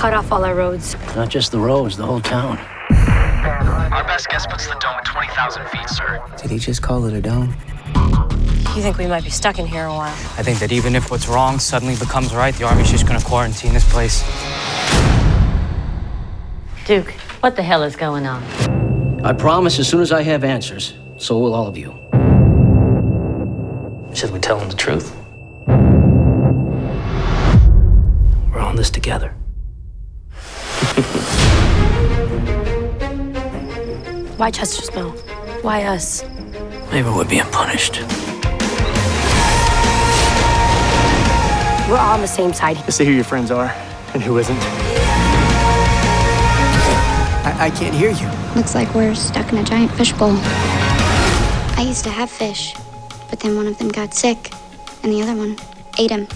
cut off all our roads. Not just the roads, the whole town. Our best guess puts the dome at 20,000 feet, sir. Did he just call it a dome? You think we might be stuck in here a while? I think that even if what's wrong suddenly becomes right, the Army's just gonna quarantine this place. Duke, what the hell is going on? I promise as soon as I have answers, so will all of you. Should we tell them the truth? Why Chester's Mill? Why us? Maybe we're being punished. We're all on the same side. Just see who your friends are and who isn't. I, I can't hear you. Looks like we're stuck in a giant fishbowl. I used to have fish, but then one of them got sick, and the other one ate him.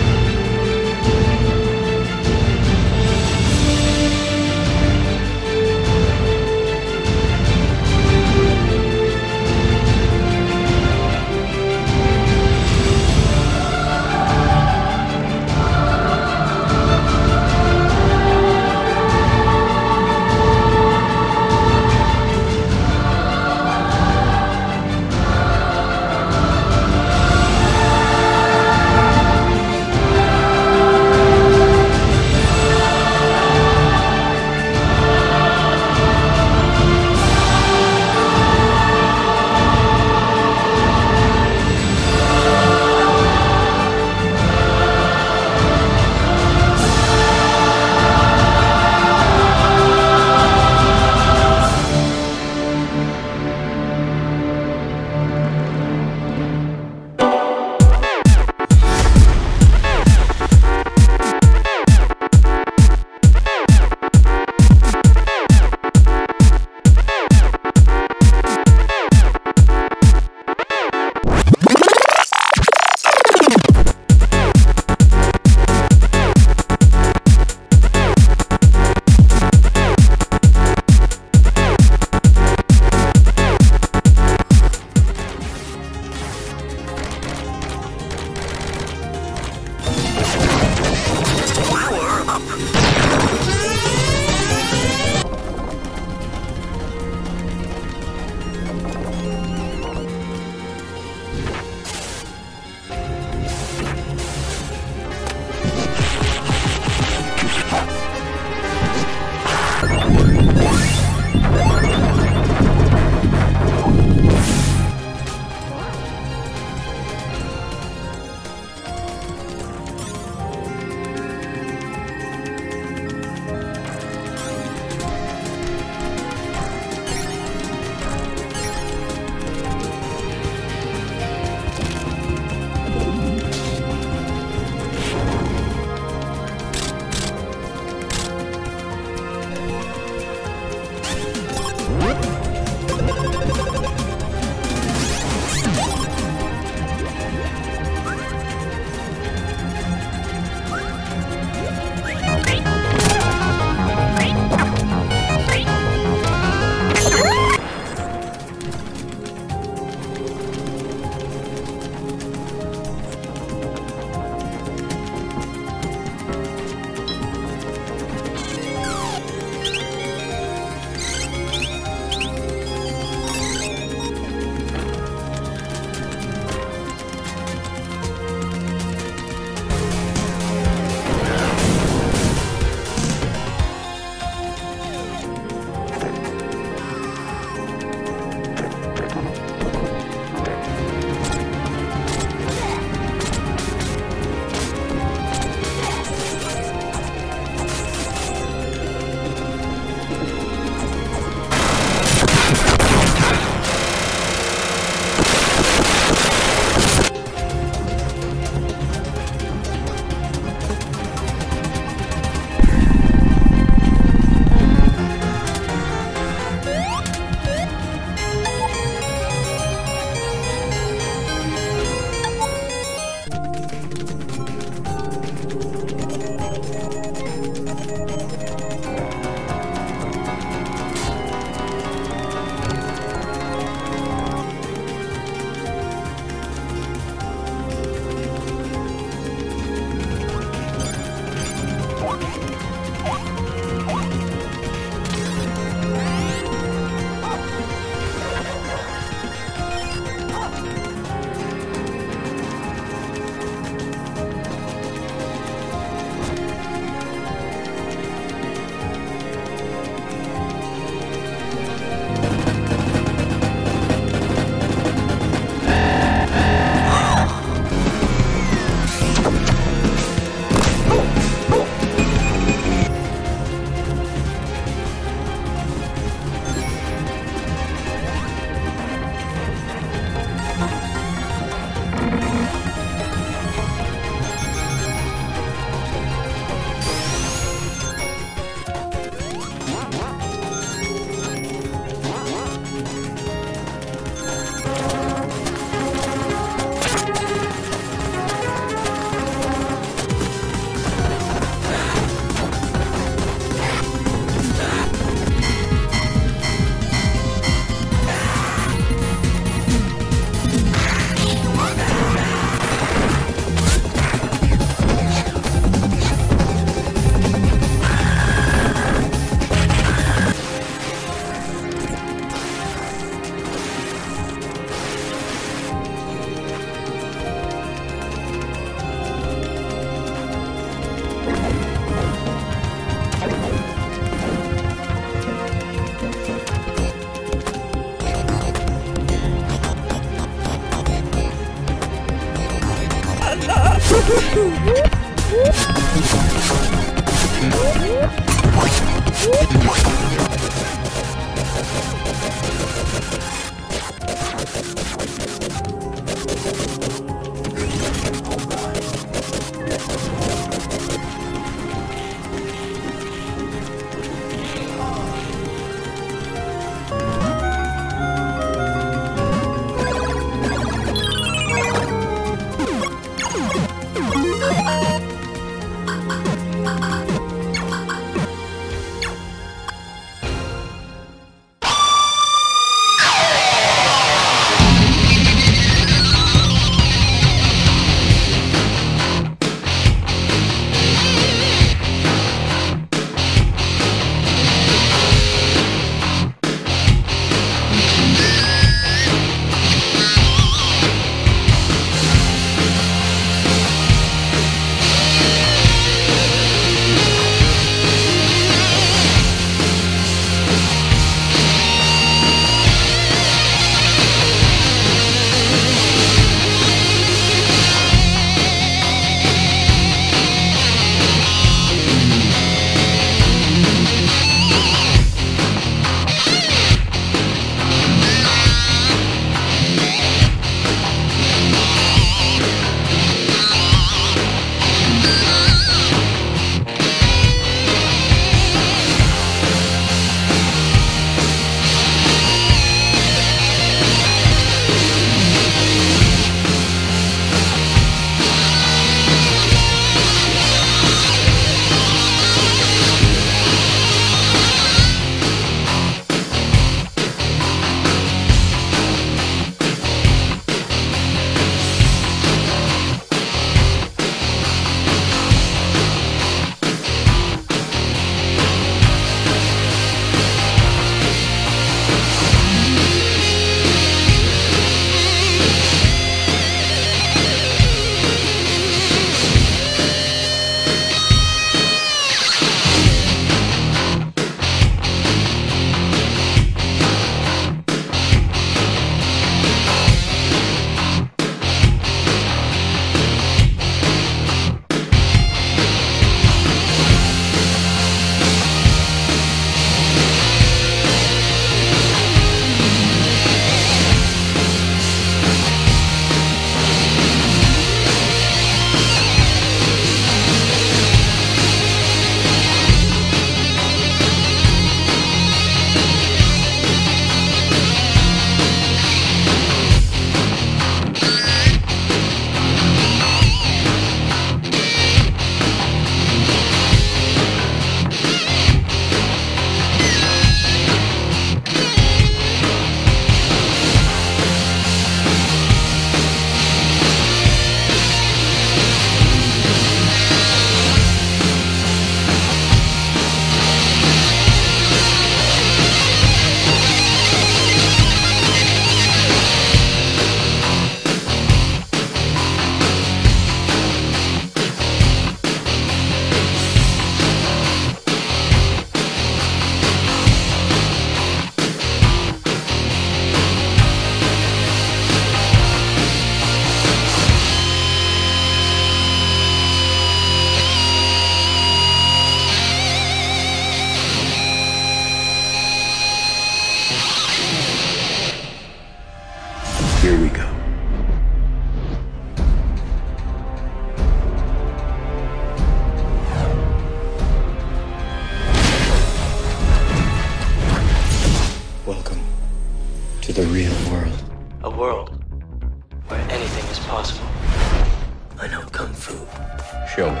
Show me.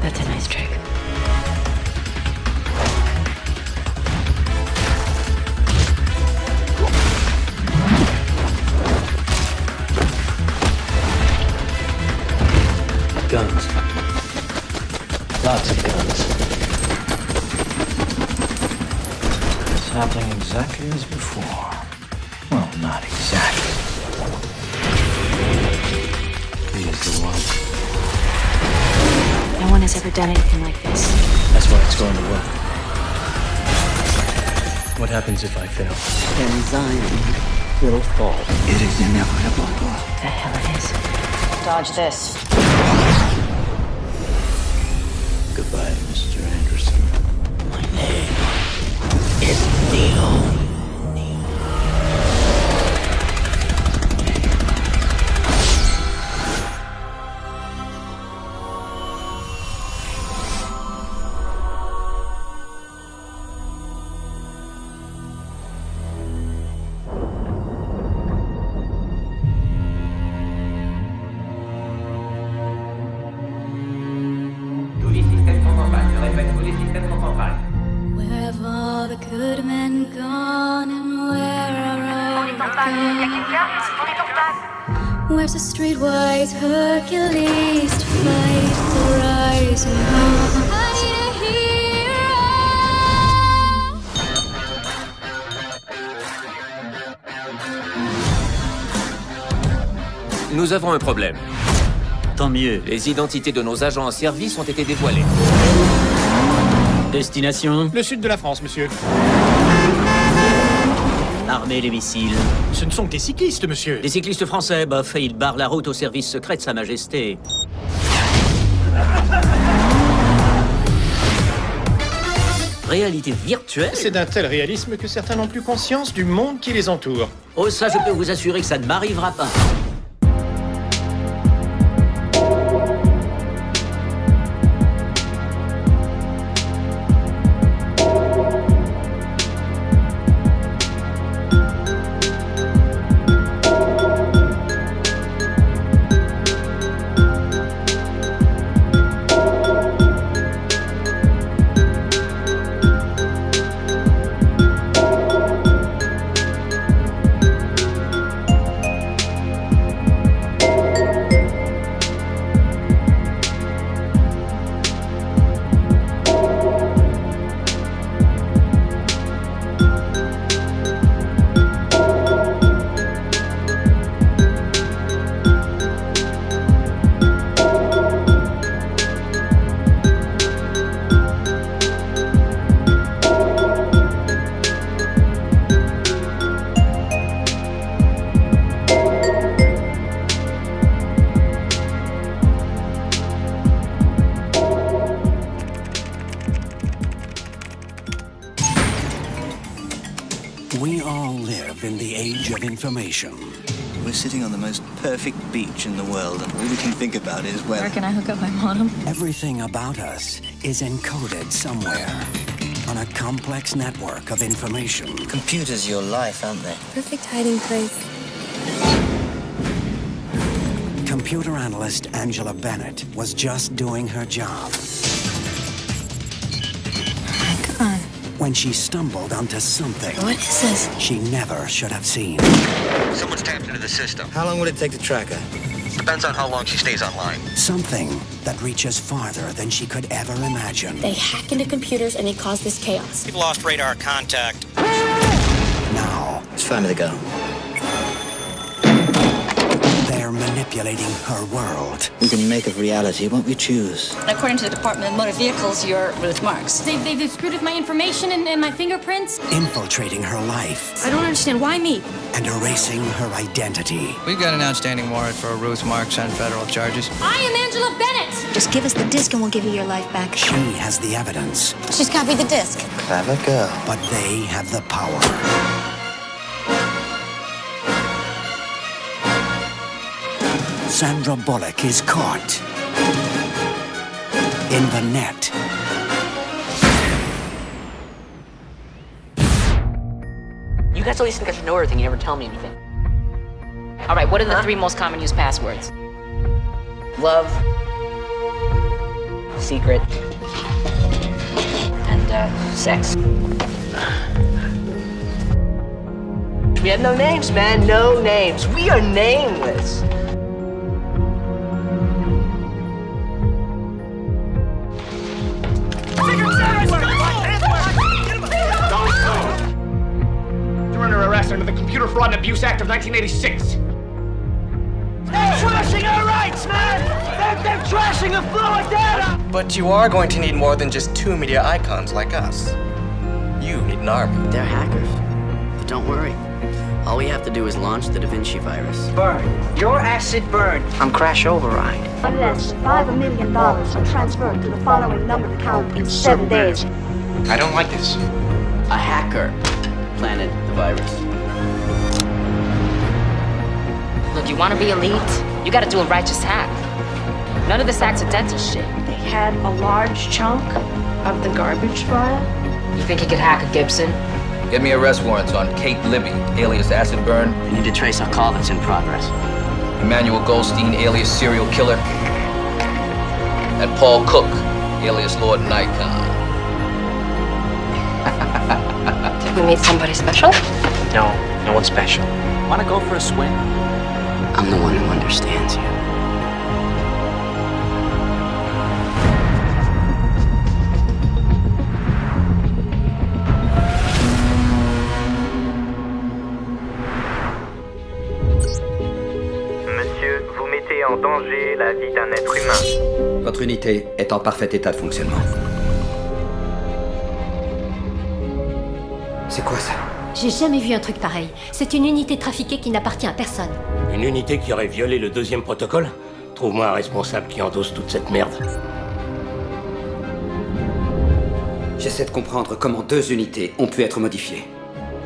That's a nice trick. Guns. Lots of guns. It's happening exactly as before. Well, not exactly. Done anything like this. That's why it's going to work. What happens if I fail? Then Zion It'll fall. It is inevitable. The hell it is. Dodge this. Goodbye, Mr. Anderson. My name is Neo. Avons un problème. Tant mieux. Les identités de nos agents en service ont été dévoilées. Destination Le sud de la France, monsieur. Armée des missiles. Ce ne sont que des cyclistes, monsieur. Des cyclistes français, bof, ils barrent la route au service secret de Sa Majesté. Réalité virtuelle C'est d'un tel réalisme que certains n'ont plus conscience du monde qui les entoure. Oh, ça, je peux vous assurer que ça ne m'arrivera pas. About is where. Where can I hook up my modem? Everything about us is encoded somewhere on a complex network of information. Computers your life, aren't they? Perfect hiding place. Computer analyst Angela Bennett was just doing her job Come on. when she stumbled onto something What is this? she never should have seen. Someone's tapped into the system. How long would it take to track her? Depends on how long she stays online. Something that reaches farther than she could ever imagine. They hack into computers and they cause this chaos. We've lost radar contact. Now, It's family to go. They're manipulating her world. We can make of reality what we choose. According to the Department of Motor Vehicles, you're Ruth Marks. They've, they've screwed with my information and, and my fingerprints. infiltrating her life I don't understand. Why me? and erasing her identity. We've got an outstanding warrant for Ruth Marks on federal charges. I am Angela Bennett. Just give us the disc and we'll give you your life back. She has the evidence, She's copied the disc. Clever girl. but they have the power. Sandra Bullock is caught in the net. You guys always think I should know everything. You never tell me anything. All right, what are the three most common used passwords? Love, secret, and uh, sex. We have no names, man. No names. We are nameless. Under the Computer Fraud and Abuse Act of 1986. They're trashing our rights, man. They're, they're trashing the flow of data. But you are going to need more than just two media icons like us. You need an army. They're hackers. But don't worry. All we have to do is launch the Da Vinci virus. Burn. Your acid burn. I'm crash override. Unless five million dollars are transferred to the following numbered account in seven days. I don't like this. A hacker planted the virus. Look, you want to be elite? You got to do a righteous hack. None of this accidental shit. They had a large chunk of the garbage file. You think you could hack a Gibson? Get me arrest warrants on Kate Libby, alias Acid Burn. We need to trace a call that's in progress. Emmanuel Goldstein, alias Serial Killer. And Paul Cook, alias Lord Nikon. Did we meet somebody special? No, no one special. Wanna go for a swim? I'm the one who understands you. Monsieur, vous mettez en danger la vie d'un être humain. Votre unité est en parfait état de fonctionnement. C'est quoi ça? J'ai jamais vu un truc pareil. C'est une unité trafiquée qui n'appartient à personne. Une unité qui aurait violé le deuxième protocole Trouve-moi un responsable qui endosse toute cette merde. J'essaie de comprendre comment deux unités ont pu être modifiées.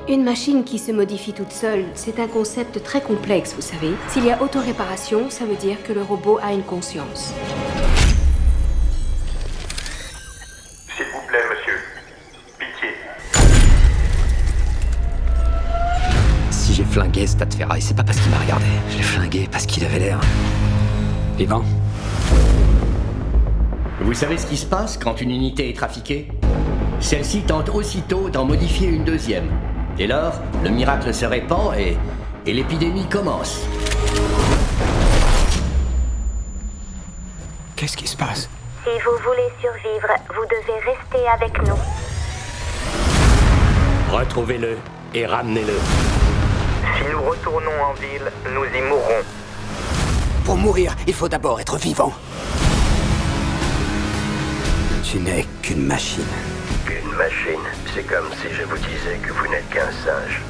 Une machine qui se modifie toute seule, c'est un concept très complexe, vous savez. S'il y a autoréparation, ça veut dire que le robot a une conscience. Flingué ce tas de ferraille, c'est pas parce qu'il m'a regardé. Je l'ai flingué parce qu'il avait l'air. vivant. Vous savez ce qui se passe quand une unité est trafiquée? Celle-ci tente aussitôt d'en modifier une deuxième. Dès lors, le miracle se répand et, et l'épidémie commence. Qu'est-ce qui se passe? Si vous voulez survivre, vous devez rester avec nous. Retrouvez-le et ramenez-le. Nous retournons en ville, nous y mourrons. Pour mourir, il faut d'abord être vivant. Tu n'es qu'une machine. Une machine, c'est comme si je vous disais que vous n'êtes qu'un singe.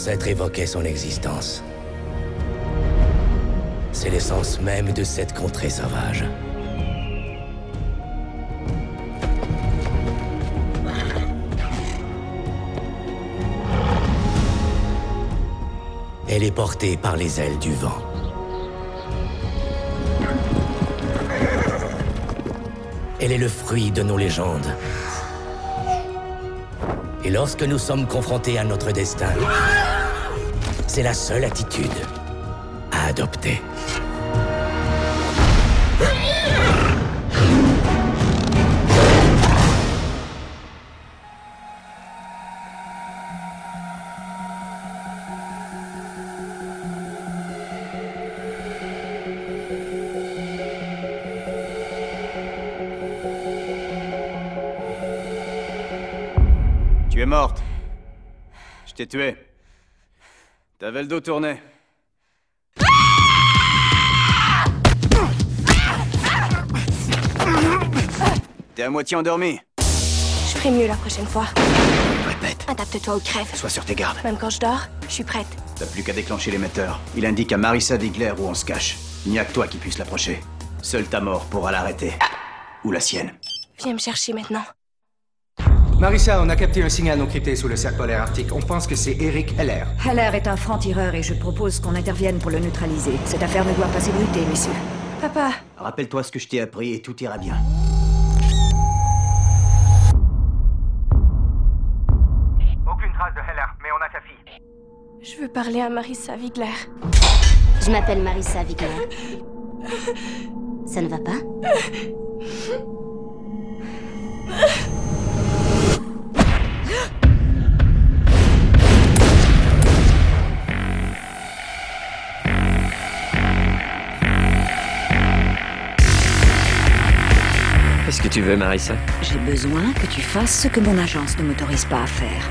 Ancêtres évoquaient son existence. C'est l'essence même de cette contrée sauvage. Elle est portée par les ailes du vent. Elle est le fruit de nos légendes. Et lorsque nous sommes confrontés à notre destin, c'est la seule attitude à adopter. T'ai tué. T'avais le dos tourné. T'es à moitié endormi. Je ferai mieux la prochaine fois. Répète. Adapte-toi ou crève. Sois sur tes gardes. Même quand je dors, je suis prête. T'as plus qu'à déclencher l'émetteur. Il indique à Marissa Wigler où on se cache. Il n'y a que toi qui puisse l'approcher. Seule ta mort pourra l'arrêter. Ou la sienne. Viens me chercher maintenant. Marissa, on a capté un signal non crypté sous le cercle polaire arctique. On pense que c'est Eric Heller. Heller est un franc-tireur et je propose qu'on intervienne pour le neutraliser. Cette affaire ne doit pas s'ébruiter, messieurs. Papa, Rappelle-toi ce que je t'ai appris et tout ira bien. Aucune trace de Heller, mais on a sa fille. je veux parler à Marissa Wigler. Je m'appelle Marissa Wigler. Ça ne va pas? tu veux, Marissa J'ai besoin que tu fasses ce que mon agence ne m'autorise pas à faire.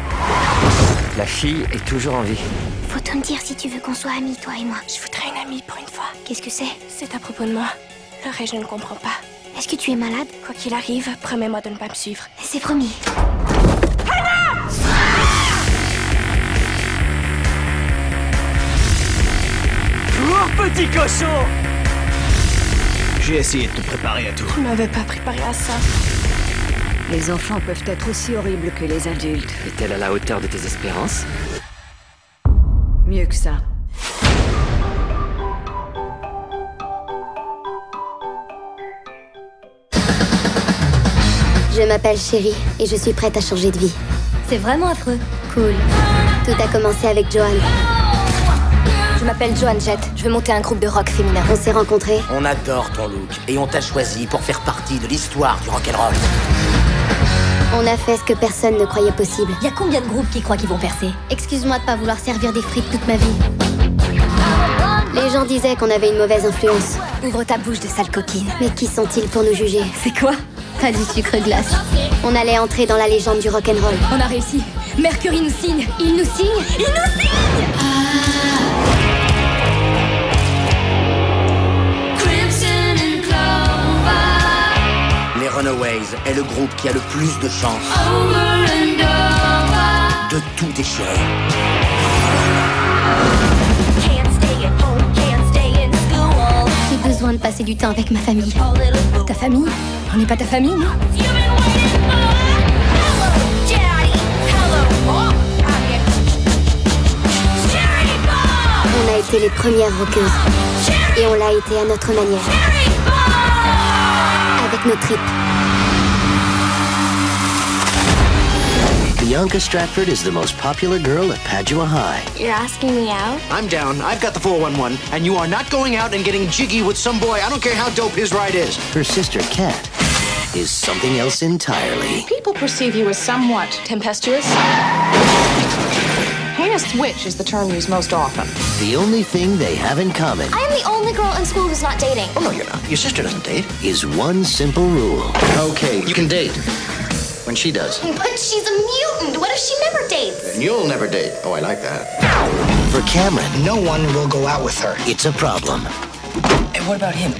La fille est toujours en vie. Faut tout me dire si tu veux qu'on soit amis, toi et moi. Je voudrais une amie pour une fois. Qu'est-ce que c'est? C'est à propos de moi. Le reste, je ne comprends pas. Est-ce que tu es malade? Quoi qu'il arrive, promets-moi de ne pas me suivre. C'est promis. Cours, petit cochon J'ai essayé de te préparer à tout. Tu m'avais pas préparé à ça. Les enfants peuvent être aussi horribles que les adultes. Est-elle à la hauteur de tes espérances Mieux que ça. Je m'appelle Chérie et je suis prête à changer de vie. C'est vraiment affreux. Cool. Tout a commencé avec Johan. Je m'appelle Joan Jett. Je veux monter un groupe de rock féminin. On s'est rencontrés. On adore ton look et on t'a choisi pour faire partie de l'histoire du rock'n'roll. On a fait ce que personne ne croyait possible. Y a combien de groupes qui croient qu'ils vont percer? Excuse-moi de pas vouloir servir des frites toute ma vie. Les gens disaient qu'on avait une mauvaise influence. Ouvre ta bouche de sale coquine. Mais qui sont-ils pour nous juger? C'est quoi? Pas du sucre glace. On allait entrer dans la légende du rock'n'roll. On a réussi. Mercury nous signe. Il nous signe Il nous signe Les Runaways est le groupe qui a le plus de chance de tout déchirer. J'ai besoin de passer du temps avec ma famille. Ta famille? On n'est pas ta famille, non? On a été les premières rockeuses. Et on l'a été à notre manière. Avec nos tripes. Bianca Stratford is the most popular girl at Padua High. You're asking me out? I'm down. I've got the 411, and you are not going out and getting jiggy with some boy. I don't care how dope his ride is. Her sister, Kat, is something else entirely. People perceive you as somewhat tempestuous. Heinous witch is the term used most often. The only thing they have in common I am the only girl in school who's not dating. Oh, no, you're not. Your sister doesn't date. is one simple rule. Okay, you can date. When she does. But she's a mutant. What if she never dates? And you'll never date. Oh, I like that. For Cameron, No one will go out with her. it's a problem. And what about him?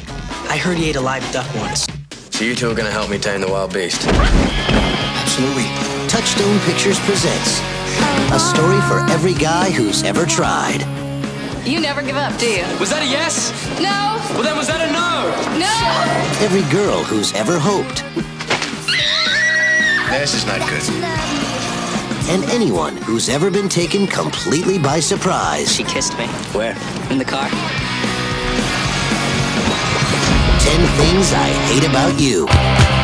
I heard he ate a live duck once. So you two are gonna help me tame the wild beast. Absolutely. Touchstone Pictures presents a story for every guy who's ever tried. You never give up, do you? Was that a yes? No. Well, then was that a no? No. Every girl who's ever hoped. This is not good. And anyone who's ever been taken completely by surprise. She kissed me. Where? In the car. 10 things I hate about you.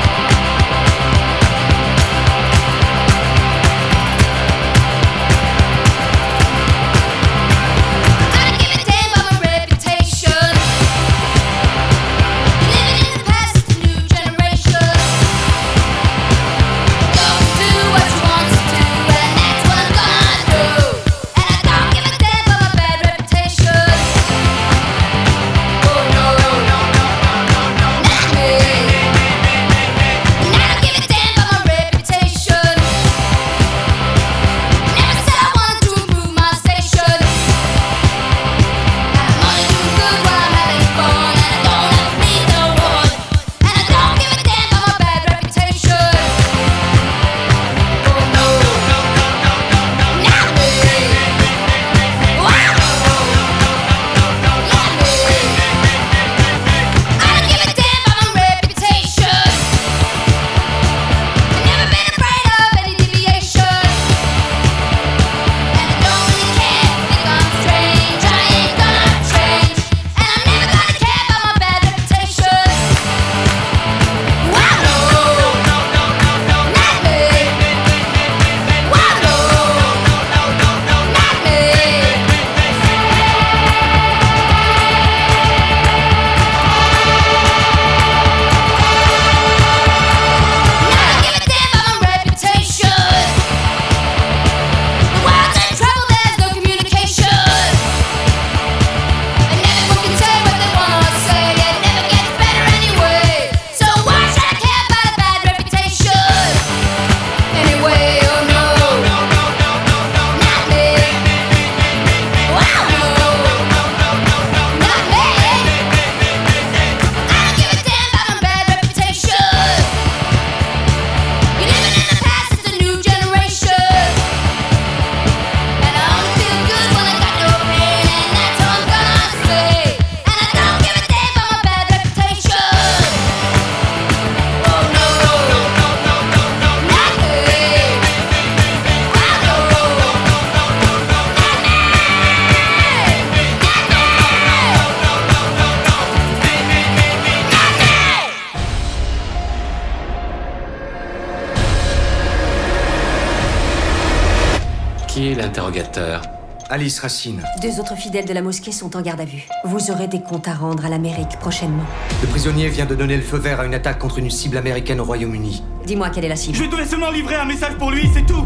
Alice Racine. Deux autres fidèles de la mosquée sont en garde à vue. Vous aurez des comptes à rendre à l'Amérique prochainement. Le prisonnier vient de donner le feu vert à une attaque contre une cible américaine au Royaume-Uni. Dis-moi quelle est la cible. Je dois seulement livrer un message pour lui, c'est tout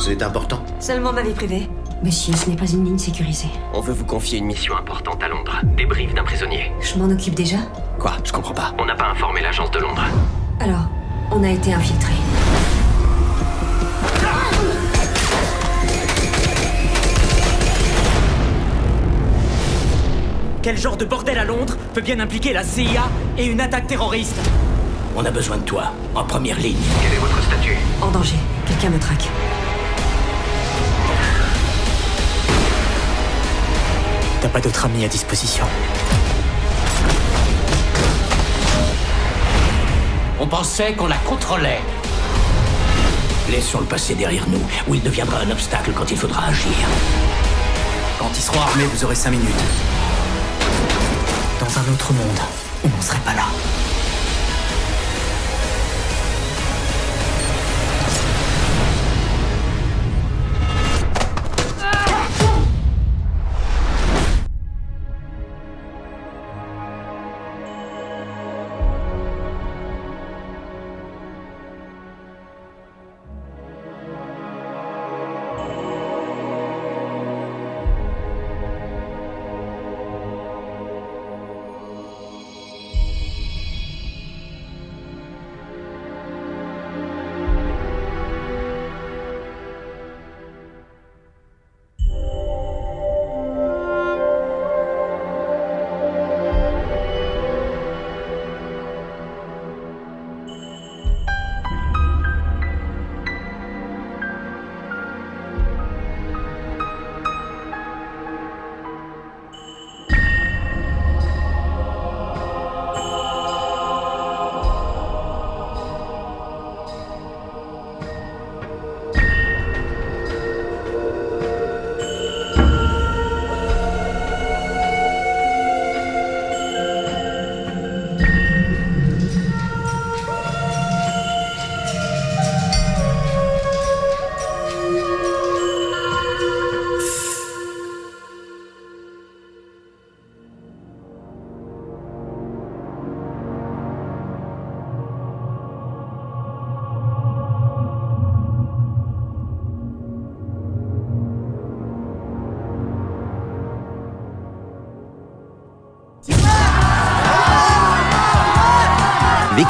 C'est important. Seulement ma vie privée. Monsieur, ce n'est pas une ligne sécurisée. On veut vous confier une mission importante à Londres. Débrief d'un prisonnier. Je m'en occupe déjà. Quoi? Je comprends pas. On n'a pas informé l'agence de Londres. Alors, on a été infiltrés. Quel genre de bordel à Londres peut bien impliquer la CIA et une attaque terroriste On a besoin de toi, en première ligne. Quel est votre statut? En danger. Quelqu'un me traque. T'as pas d'autres amis à disposition. On pensait qu'on la contrôlait. Laissons le passé derrière nous, où il deviendra un obstacle quand il faudra agir. Quand ils seront armés, vous aurez cinq minutes. Dans un autre monde, on n'en serait pas là.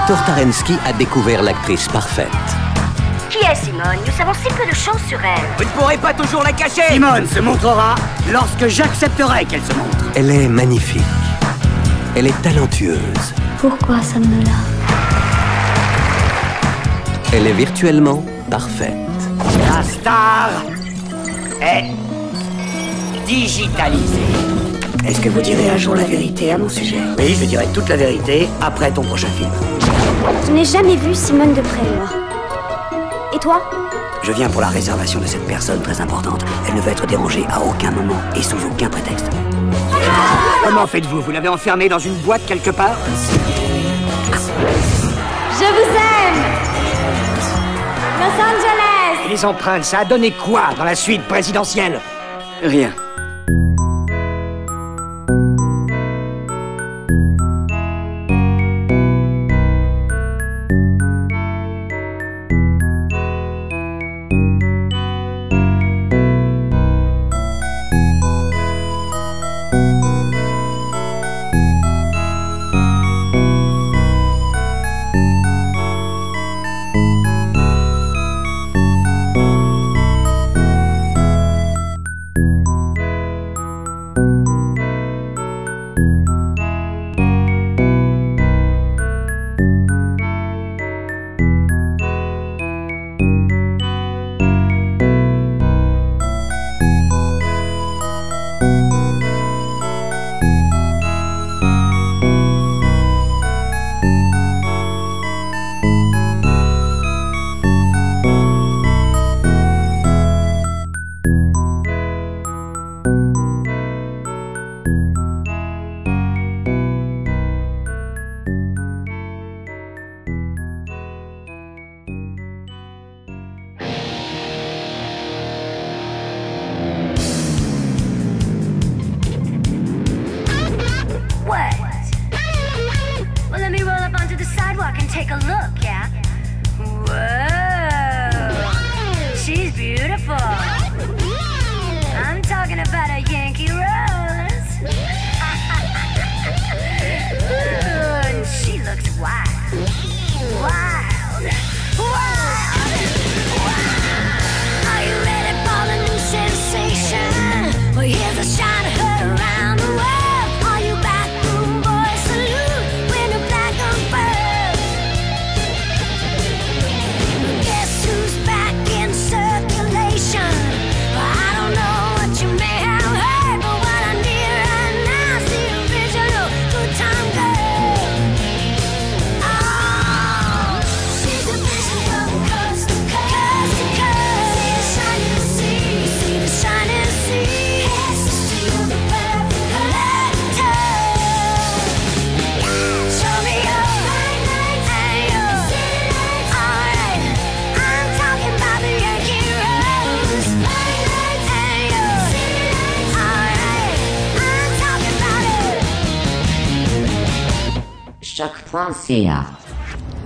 Victor Tarensky a découvert l'actrice parfaite. Qui est Simone? Nous savons si peu de choses sur elle. Vous ne pourrez pas toujours la cacher Simone se montrera lorsque j'accepterai qu'elle se montre. Elle est magnifique. Elle est talentueuse. Pourquoi sommes-nous là Elle est virtuellement parfaite. La star est digitalisée. Est-ce que vous direz un jour la vérité à mon sujet Oui, je dirai toute la vérité après ton prochain film. Je n'ai jamais vu Simone de près, moi. Et toi Je viens pour la réservation de cette personne très importante. Elle ne veut être dérangée à aucun moment et sous aucun prétexte. Comment faites-vous Vous l'avez enfermée dans une boîte quelque part Je vous aime Los Angeles Et les empreintes, ça a donné quoi dans la suite présidentielle? Rien.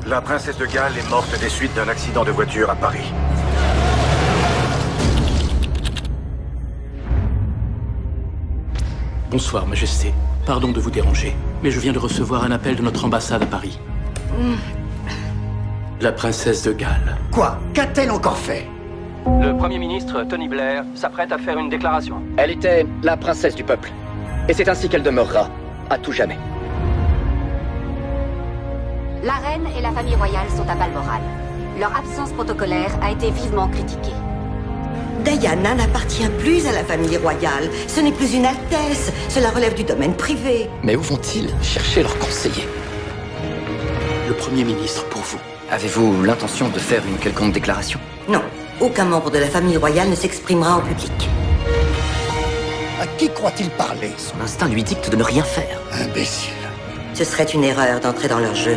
La princesse de Galles est morte des suites d'un accident de voiture à Paris. Bonsoir, Majesté. Pardon de vous déranger, mais je viens de recevoir un appel de notre ambassade à Paris. La princesse de Galles. Quoi? Qu'a-t-elle encore fait? Le Premier ministre, Tony Blair, s'apprête à faire une déclaration. Elle était la princesse du peuple. Et c'est ainsi qu'elle demeurera, à tout jamais. La reine et la famille royale sont à Balmoral. Leur absence protocolaire a été vivement critiquée. Diana n'appartient plus à la famille royale. Ce n'est plus une altesse. Cela relève du domaine privé. Mais où vont-ils chercher leurs conseillers? Le Premier ministre pour vous. Avez-vous l'intention de faire une quelconque déclaration? Non. Aucun membre de la famille royale ne s'exprimera en public. À qui croit-il parler? Son instinct lui dicte de ne rien faire. Imbécile. Ce serait une erreur d'entrer dans leur jeu.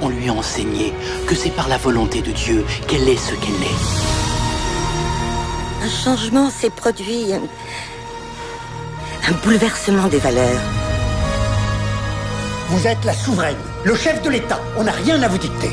On lui a enseigné que c'est par la volonté de Dieu qu'elle est ce qu'elle est. Un changement s'est produit. Un, un bouleversement des valeurs. Vous êtes la souveraine, le chef de l'État. On n'a rien à vous dicter.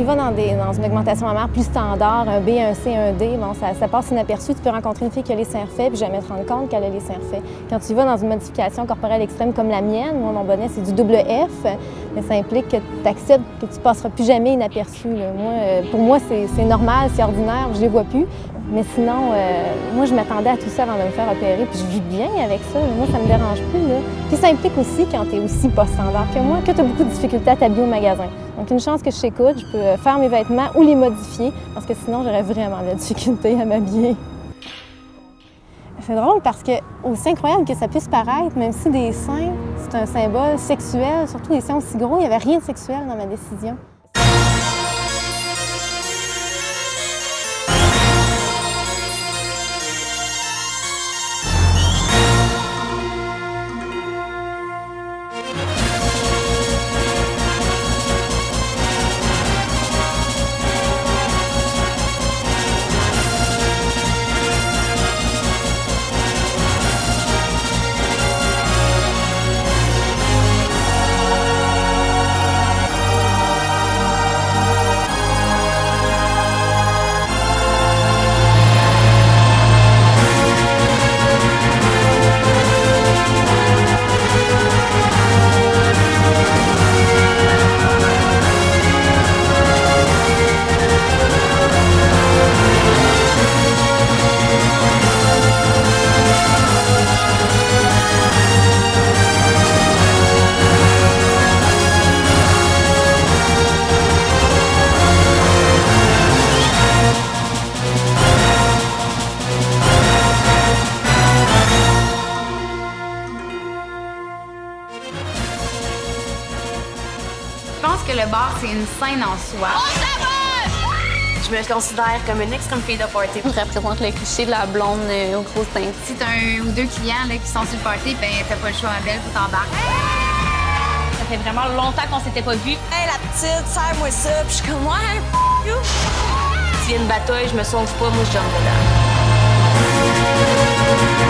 Tu vas dans, une augmentation mammaire plus standard, un B, un C, un D, bon, ça, passe inaperçu. Tu peux rencontrer une fille qui a les seins refaits puis jamais te rendre compte qu'elle a les seins refaits. Quand tu vas dans une modification corporelle extrême comme la mienne, moi, mon bonnet, c'est du double F, mais ça implique que tu acceptes que tu passeras plus jamais inaperçu. Moi, euh, pour moi, c'est normal, c'est ordinaire, je les vois plus. Mais sinon, euh, moi, je m'attendais à tout ça avant de me faire opérer, puis je vis bien avec ça. Moi, ça me dérange plus. Là. Puis ça implique aussi, quand tu es aussi pas standard que moi, que tu as beaucoup de difficultés à t'habiller au magasin. Donc, une chance que je t'écoute, je peux faire mes vêtements ou les modifier, parce que sinon, j'aurais vraiment de la difficulté à m'habiller. C'est drôle parce que, aussi incroyable que ça puisse paraître, même si des seins, c'est un symbole sexuel, surtout des seins aussi gros, il n'y avait rien de sexuel dans ma décision. Scène en soi. Je me considère comme une extrême fille de party. Je représente le cliché de la blonde euh, aux grosses teintes. Si t'as un ou deux clients là, qui sont sur le party, ben t'as pas le choix, ma belle, faut t'embarquer. Ça fait vraiment longtemps qu'on s'était pas vus. Hey, la petite, serre-moi ça. Puis je suis comme, ouais, f you. S'il y a une bataille, je me sauve pas, moi, je jump dedans.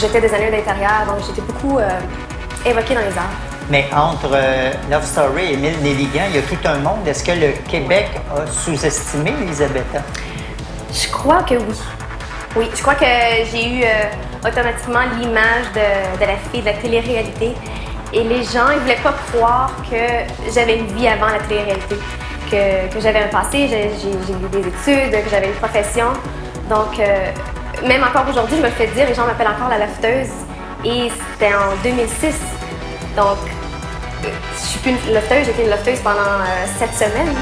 J'étais designer d'intérieur, donc j'étais beaucoup euh, évoquée dans les arts. Mais entre euh, Love Story et Mille Néligants, il y a tout un monde. Est-ce que le Québec a sous-estimé Elisabetta? Je crois que oui. Oui, je crois que j'ai eu euh, automatiquement l'image de, de la fille de la télé-réalité. Et les gens, ils voulaient pas croire que j'avais une vie avant la télé-réalité, que, que j'avais un passé, j'ai eu des études, que j'avais une profession. Donc, euh, même encore aujourd'hui, je me fais dire, les gens m'appellent encore la lofteuse. Et c'était en 2006. Donc, je suis plus une lofteuse, j'étais une lofteuse pendant euh, sept semaines.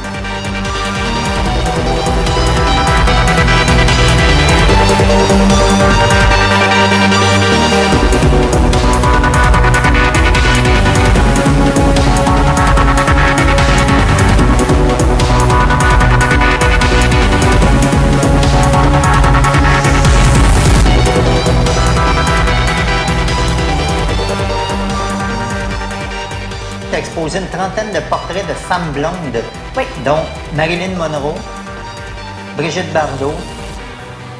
Une trentaine de portraits de femmes blondes, dont Marilyn Monroe, Brigitte Bardot,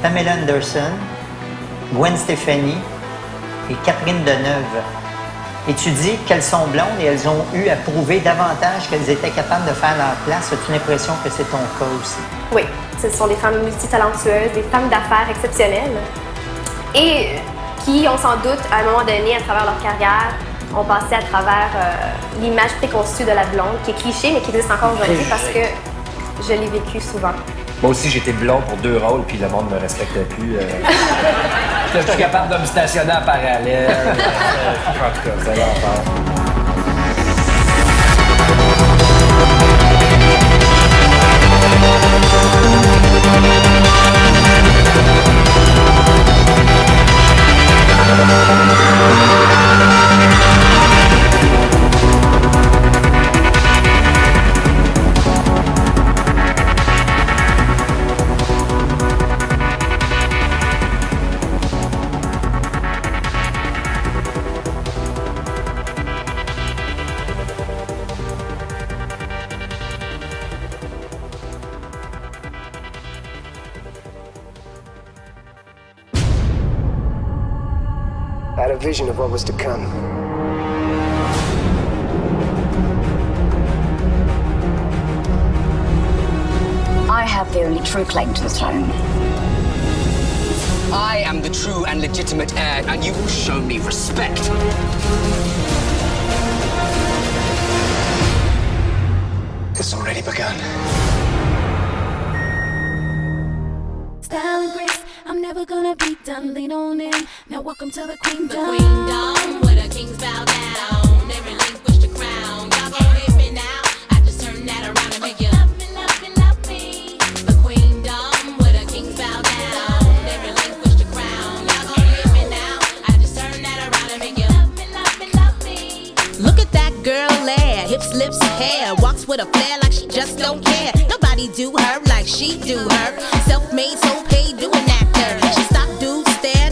Pamela Anderson, Gwen Stefani et Catherine Deneuve. Et tu dis qu'elles sont blondes et elles ont eu à prouver davantage qu'elles étaient capables de faire leur place. As-tu l'impression que c'est ton cas aussi? Oui, ce sont des femmes multitalentueuses, des femmes d'affaires exceptionnelles et qui ont sans doute, à un moment donné, à travers leur carrière, ont passé à travers euh, l'image préconçue de la blonde, qui est cliché, mais qui existe encore aujourd'hui parce que je l'ai vécu souvent. Moi aussi, j'étais blond pour deux rôles, puis le monde me respectait plus. euh. Je suis capable de me stationner en parallèle. Euh, en tout cas, c'est l'enfer. Vision of what was to come. I have the only true claim to the throne. I am the true and legitimate heir, and you will show me respect. It's already begun. Never gonna be done. Lean on in. Now welcome to the queendom. where the kings bow down. They relinquish the crown. Y'all gon' hit me now. I just turn that around and make you love me, love me, love me. The queendom, where the kings bow down. They relinquish the crown. Y'all gon' hit me now. I just turn that around and make you love me, love me, love me. Look at that girl there, hips, lips, hair, walks with a flair like she just don't care. Nobody do her like she do her. Self-made, so paid,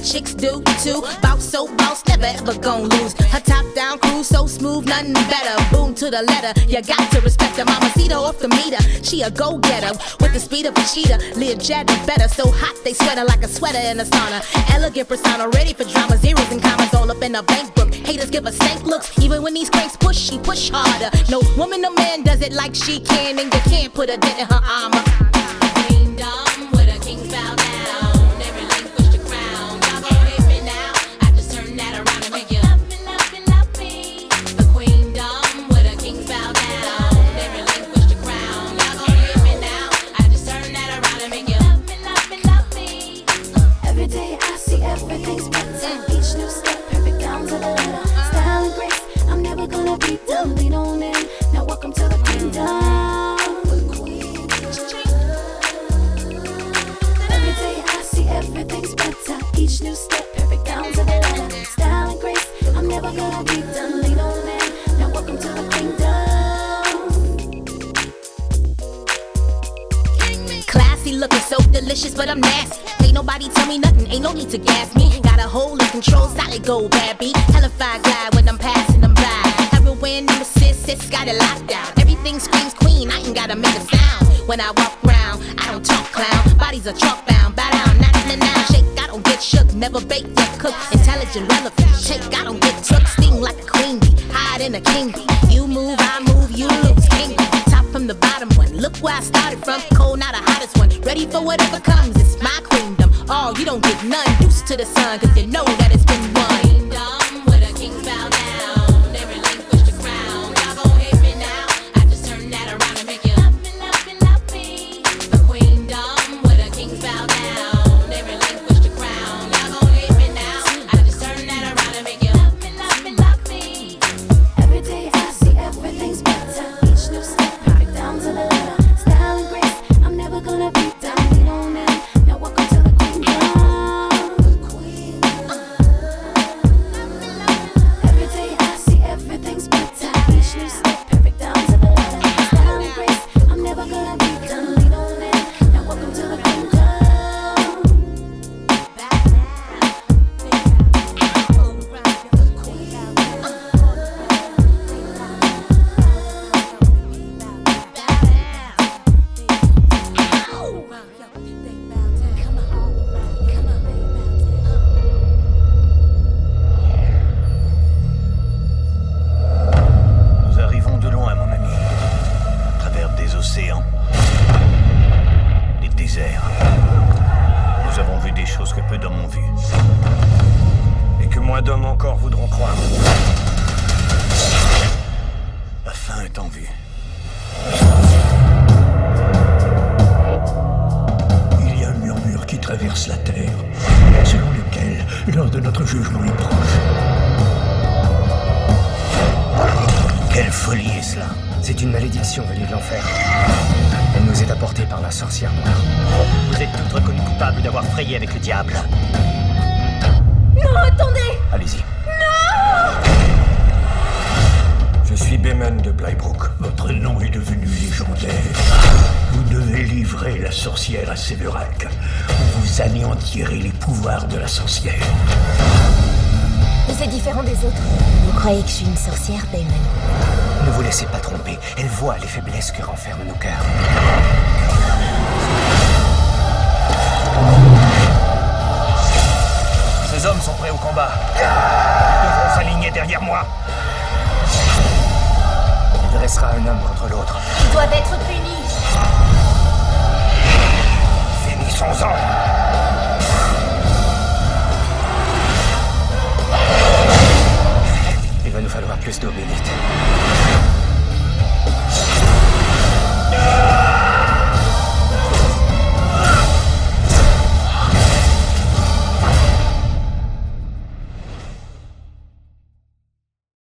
chicks do too. Bounce so bounce, never ever gon' lose. Her top down crew so smooth, nothing better. Boom to the letter, you got to respect her. Mama Cito off the meter, she a go getter with the speed of a cheetah. Live jet better, so hot they sweater like a sweater in a sauna. Elegant persona, ready for drama, zeros and commas all up in a bank book. Haters give her stank looks, even when these cranks push, she push harder. No woman or man does it like she can, and you can't put a dent in her armor. Queendom, where the kings bow down. Now welcome to the queendom. Every day I see everything's better. Each new step perfect down to the letter. Style and grace, I'm never gonna be done. Lean on in. Now welcome to the queendom. Classy looking so delicious, but I'm nasty. Nobody tell me nothing, ain't no need to gas me. Got a hold in control, solid gold, bad beat. Hellified glide when I'm passing them by. Heroin, number six, six, got it locked down. Everything screams queen, I ain't gotta make a sound. When I walk round, I don't talk clown. Bodies are chalk bound, bow down, not in now. Shake, I don't get shook, never bake or cook. Intelligent, relevant. Shake, I don't get took. Sting like a queen bee, hide in a king bee. You move, I move, you lose, king bee. Top from the bottom one. Look where I started from, cold, not the hottest one. Ready for whatever comes, it's my queendom. Oh, you don't get none, used to the sun, cause you know that it's been won. croyez que je suis une sorcière, Damon Ne vous laissez pas tromper. Elle voit les faiblesses que renferment nos cœurs. Ces hommes sont prêts au combat. Ils devront s'aligner derrière moi. Il dressera un homme contre l'autre. Ils doivent être punis. Finissons-en. ikke stubben ditt.